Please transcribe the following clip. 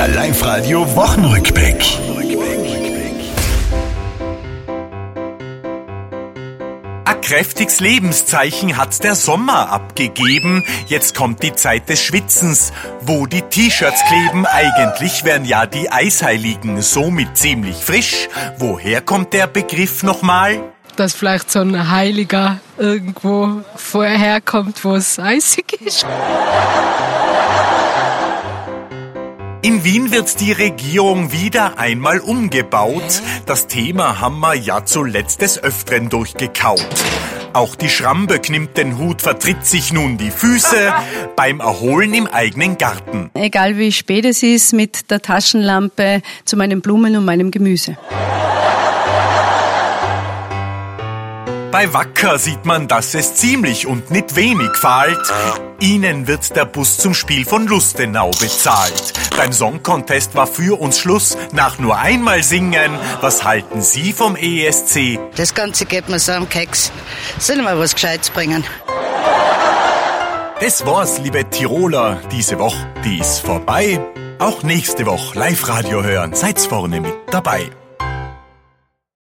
Der Live-Radio Wochenrückblick. Ein kräftiges Lebenszeichen hat der Sommer abgegeben. Jetzt kommt die Zeit des Schwitzens, wo die T-Shirts kleben. Eigentlich wären ja die Eisheiligen somit ziemlich frisch. Woher kommt der Begriff nochmal? dass vielleicht so ein Heiliger irgendwo vorher herkommt, wo es eisig ist. In Wien wird die Regierung wieder einmal umgebaut. Das Thema haben wir ja zuletzt des Öfteren durchgekaut. Auch die Schramböck nimmt den Hut, vertritt sich nun die Füße beim Erholen im eigenen Garten. Egal wie spät es ist, mit der Taschenlampe zu meinen Blumen und meinem Gemüse. Bei Wacker sieht man, dass es ziemlich und nicht wenig fehlt. Ihnen wird der Bus zum Spiel von Lustenau bezahlt. Beim Song Contest war für uns Schluss nach nur einmal singen. Was halten Sie vom ESC? Das Ganze geht mir so am Keks. Sollen wir was Gescheites bringen? Das war's, liebe Tiroler. Diese Woche, die ist vorbei. Auch nächste Woche Live-Radio hören. Seid's vorne mit dabei.